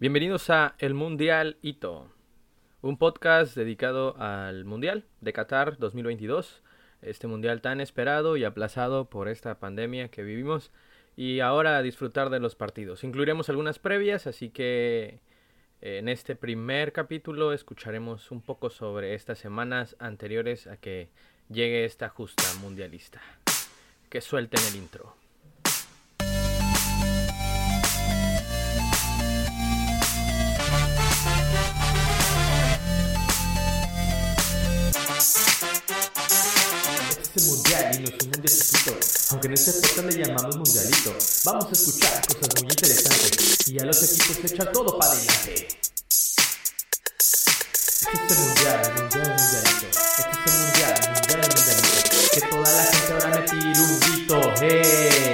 Bienvenidos a El Mundial Hito, un podcast dedicado al Mundial de Qatar 2022, este Mundial tan esperado y aplazado por esta pandemia que vivimos y ahora disfrutar de los partidos. Incluiremos algunas previas, así que en este primer capítulo escucharemos un poco sobre estas semanas anteriores a que llegue esta justa mundialista. Que suelten el intro. Aunque en este podcast le llamamos mundialito. Vamos a escuchar cosas muy interesantes y a los equipos se echan todo para adelante. Este mundial, mundial, mundialito. Este mundial, mundial, mundialito. Que toda la gente ahora me tire un grito, ¡eh!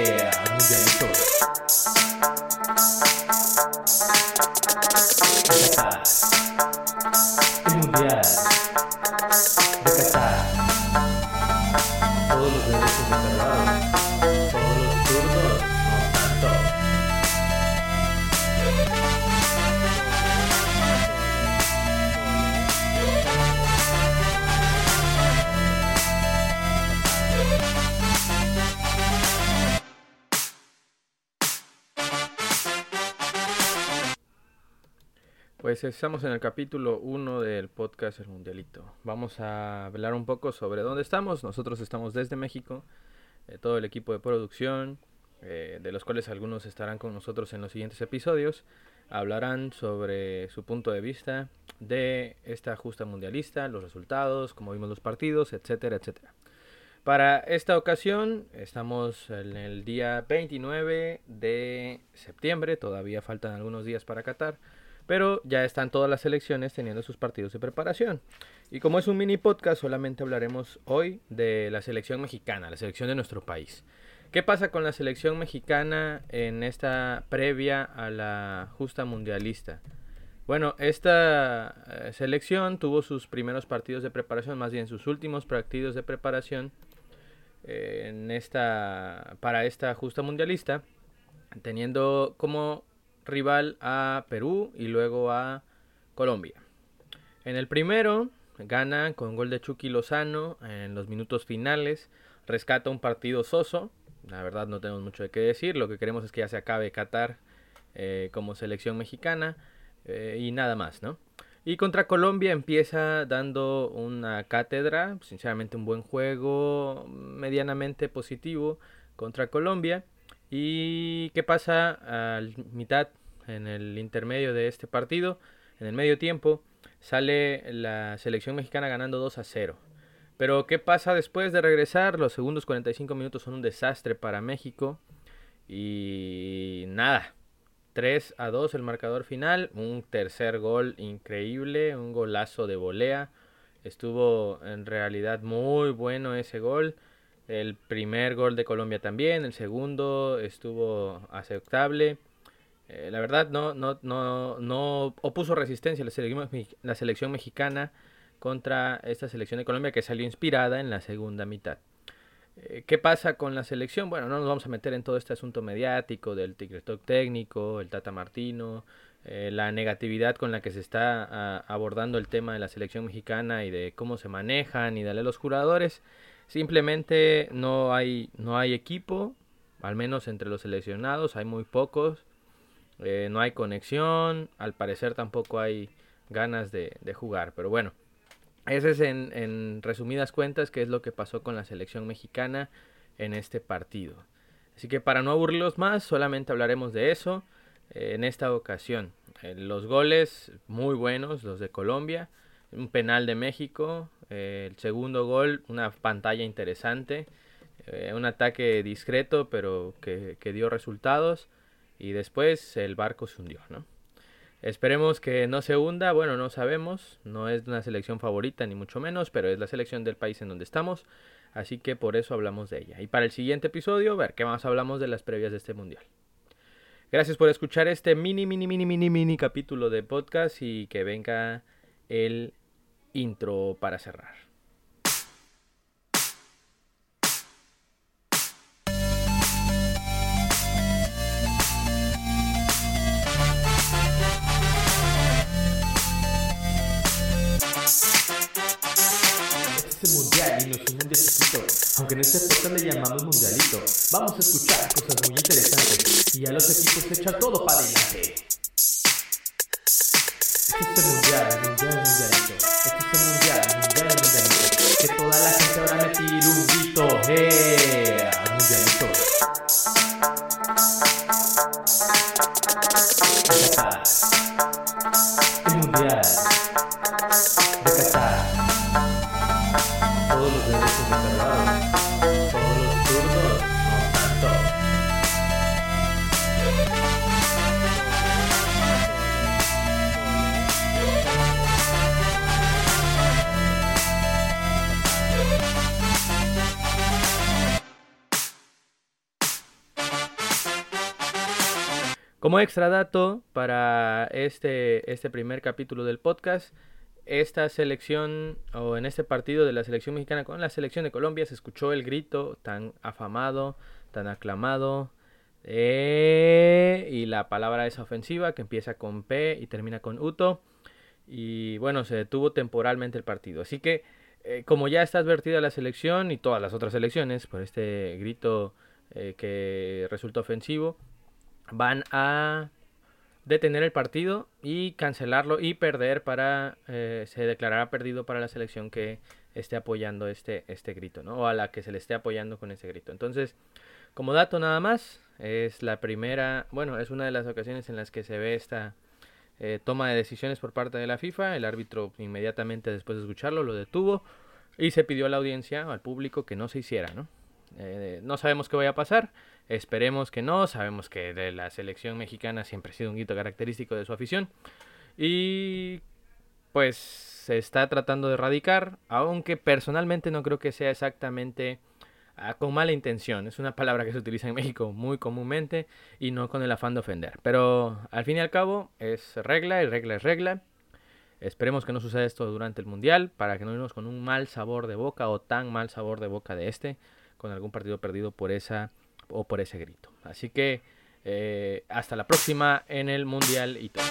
Pues estamos en el capítulo 1 del podcast El Mundialito. Vamos a hablar un poco sobre dónde estamos. Nosotros estamos desde México, eh, todo el equipo de producción, eh, de los cuales algunos estarán con nosotros en los siguientes episodios. Hablarán sobre su punto de vista de esta justa mundialista, los resultados, cómo vimos los partidos, etcétera, etcétera. Para esta ocasión estamos en el día 29 de septiembre, todavía faltan algunos días para Qatar, pero ya están todas las selecciones teniendo sus partidos de preparación. Y como es un mini podcast, solamente hablaremos hoy de la selección mexicana, la selección de nuestro país. ¿Qué pasa con la selección mexicana en esta previa a la justa mundialista? Bueno, esta eh, selección tuvo sus primeros partidos de preparación, más bien sus últimos partidos de preparación eh, en esta, para esta justa mundialista, teniendo como rival a Perú y luego a Colombia. En el primero gana con gol de Chucky Lozano en los minutos finales, rescata un partido soso, la verdad no tenemos mucho de qué decir, lo que queremos es que ya se acabe Qatar eh, como selección mexicana eh, y nada más, ¿no? Y contra Colombia empieza dando una cátedra, sinceramente un buen juego, medianamente positivo contra Colombia. ¿Y qué pasa al mitad, en el intermedio de este partido? En el medio tiempo sale la selección mexicana ganando 2 a 0. Pero ¿qué pasa después de regresar? Los segundos 45 minutos son un desastre para México. Y nada, 3 a 2 el marcador final. Un tercer gol increíble, un golazo de volea. Estuvo en realidad muy bueno ese gol. El primer gol de Colombia también, el segundo estuvo aceptable. Eh, la verdad no, no, no, no opuso resistencia la selección, la selección mexicana contra esta selección de Colombia que salió inspirada en la segunda mitad. Eh, ¿Qué pasa con la selección? Bueno, no nos vamos a meter en todo este asunto mediático del TikTok técnico, el Tata Martino, eh, la negatividad con la que se está a, abordando el tema de la selección mexicana y de cómo se manejan y darle a los jugadores. Simplemente no hay, no hay equipo, al menos entre los seleccionados, hay muy pocos. Eh, no hay conexión, al parecer tampoco hay ganas de, jugar. Pero bueno, ese es en, en, resumidas cuentas qué es lo que pasó con la selección mexicana en este partido. Así que para no aburrirlos más, solamente hablaremos de eso eh, en esta ocasión. Eh, los goles muy buenos, los de Colombia, un penal de México, eh, el segundo gol, una pantalla interesante, eh, un ataque discreto pero que, que, dio resultados y después el barco se hundió, ¿no? Esperemos que no se hunda, bueno, no sabemos, no es una selección favorita ni mucho menos, pero es la selección del país en donde estamos, así que por eso hablamos de ella. Y para el siguiente episodio, ver qué más hablamos de las previas de este mundial. Gracias por escuchar este mini, mini, mini, mini, mini capítulo de podcast y que venga el intro para cerrar. Este es el mundial y nos une un desafío, aunque en este podcast le llamamos mundialito. Vamos a escuchar cosas muy interesantes y a los equipos echar todo para adelante. Este es el mundial, mundial, mundial. De Como extra dato para este, este primer capítulo del podcast, esta selección o en este partido de la selección mexicana con la selección de Colombia se escuchó el grito tan afamado, tan aclamado eh, y la palabra es ofensiva que empieza con P y termina con Uto y bueno, se detuvo temporalmente el partido. Así que eh, como ya está advertida la selección y todas las otras selecciones por este grito eh, que resulta ofensivo, van a detener el partido y cancelarlo y perder para eh, se declarará perdido para la selección que esté apoyando este este grito no o a la que se le esté apoyando con ese grito. Entonces como dato nada más es la primera bueno es una de las ocasiones en las que se ve esta eh, toma de decisiones por parte de la FIFA. El árbitro inmediatamente después de escucharlo lo detuvo y se pidió a la audiencia al público que no se hiciera no eh, no sabemos qué vaya a pasar. Esperemos que no. Sabemos que de la selección mexicana siempre ha sido un hito característico de su afición. Y pues se está tratando de erradicar. Aunque personalmente no creo que sea exactamente ah, con mala intención. Es una palabra que se utiliza en México muy comúnmente y no con el afán de ofender. Pero al fin y al cabo es regla y regla es regla. Esperemos que no suceda esto durante el Mundial para que no irnos con un mal sabor de boca o tan mal sabor de boca de este con algún partido perdido por esa o por ese grito. Así que eh, hasta la próxima en el Mundial y todo.